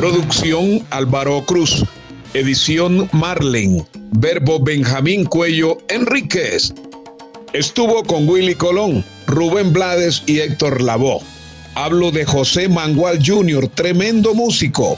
Producción Álvaro Cruz. Edición Marlen. Verbo Benjamín Cuello Enríquez. Estuvo con Willy Colón, Rubén Blades y Héctor Lavoe. Hablo de José Mangual Jr., tremendo músico.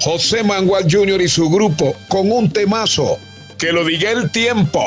José Mangual Jr. y su grupo con un temazo. Que lo diga el tiempo.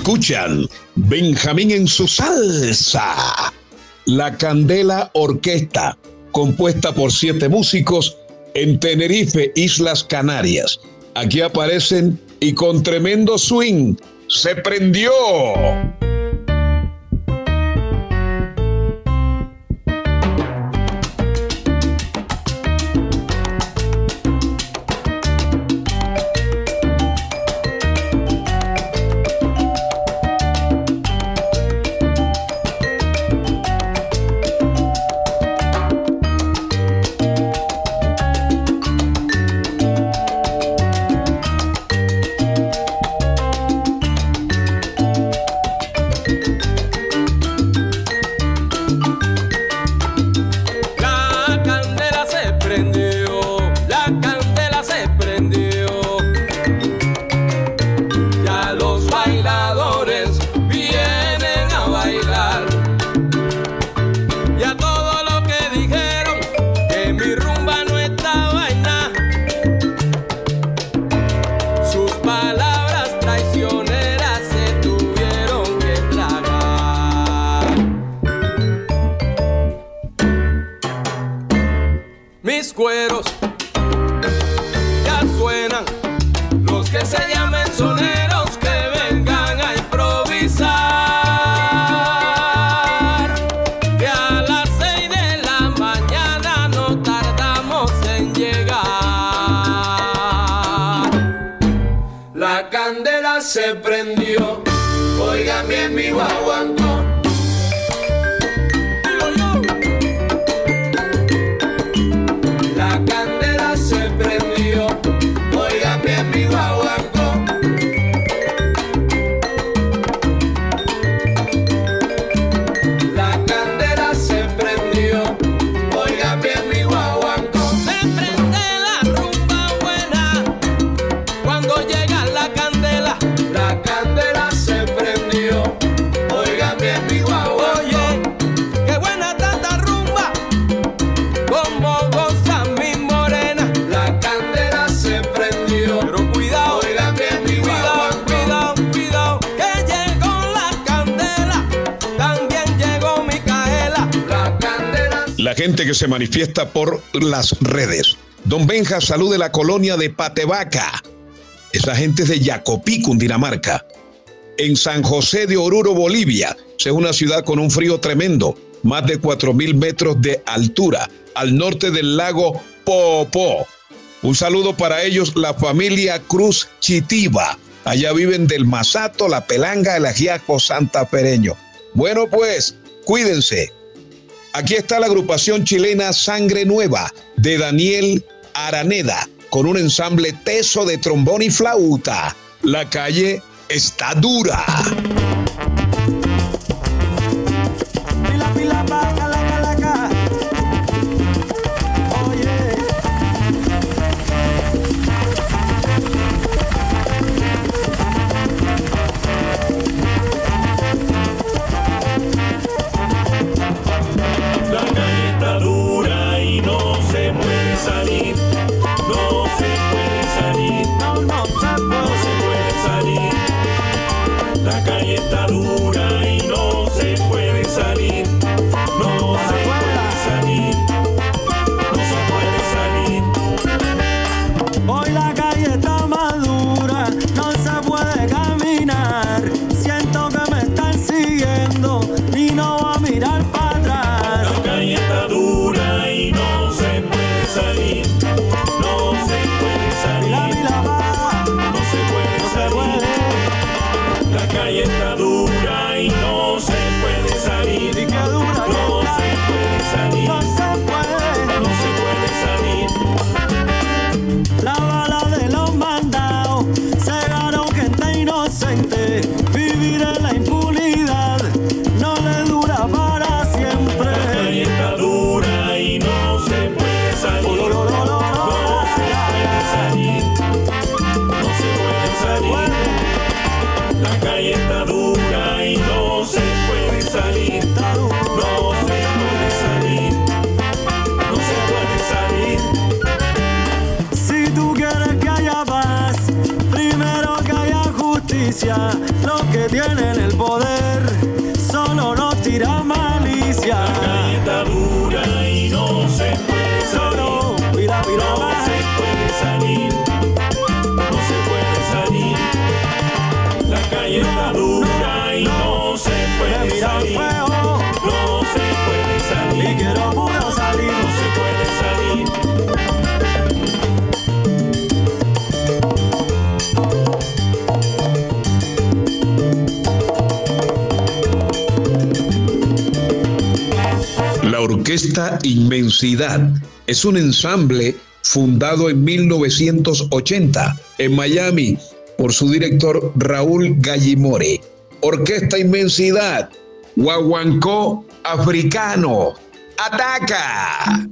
Escuchan Benjamín en su salsa. La Candela Orquesta, compuesta por siete músicos en Tenerife, Islas Canarias. Aquí aparecen y con tremendo swing se prendió. se prendió. Oigan bien mi guaguancón. gente que se manifiesta por las redes. Don Benja, salud de la colonia de Patevaca. Esa gente es de Yacopí, Cundinamarca. En San José de Oruro, Bolivia. Es una ciudad con un frío tremendo, más de 4.000 metros de altura, al norte del lago Popó. Un saludo para ellos, la familia Cruz Chitiba. Allá viven del Masato, la Pelanga, el Ajiaco, Santa Pereño. Bueno, pues, cuídense. Aquí está la agrupación chilena Sangre Nueva de Daniel Araneda con un ensamble teso de trombón y flauta. La calle está dura. en el poder solo nos tira malicia. Orquesta Inmensidad es un ensamble fundado en 1980 en Miami por su director Raúl Gallimore. Orquesta Inmensidad, Guaguancó Africano, ataca.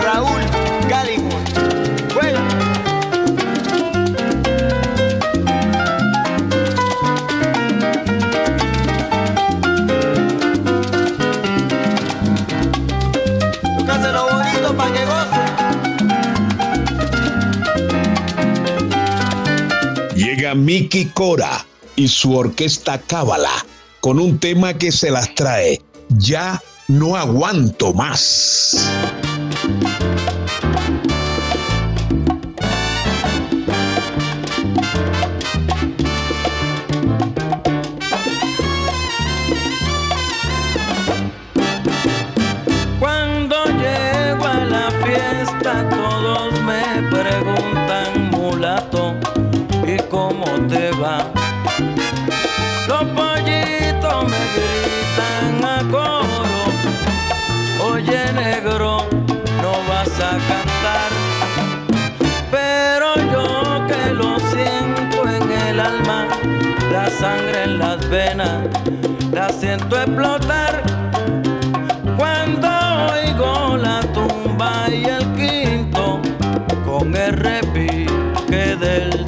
Raúl Gallimore. Bueno. Llega Miki Cora y su orquesta Cábala con un tema que se las trae ya no aguanto más. sangre en las venas, la siento explotar cuando oigo la tumba y el quinto con el repique del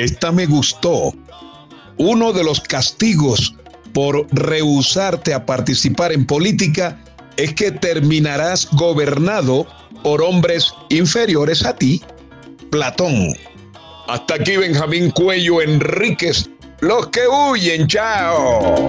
Esta me gustó. Uno de los castigos por rehusarte a participar en política es que terminarás gobernado por hombres inferiores a ti. Platón. Hasta aquí Benjamín Cuello Enríquez. Los que huyen, chao.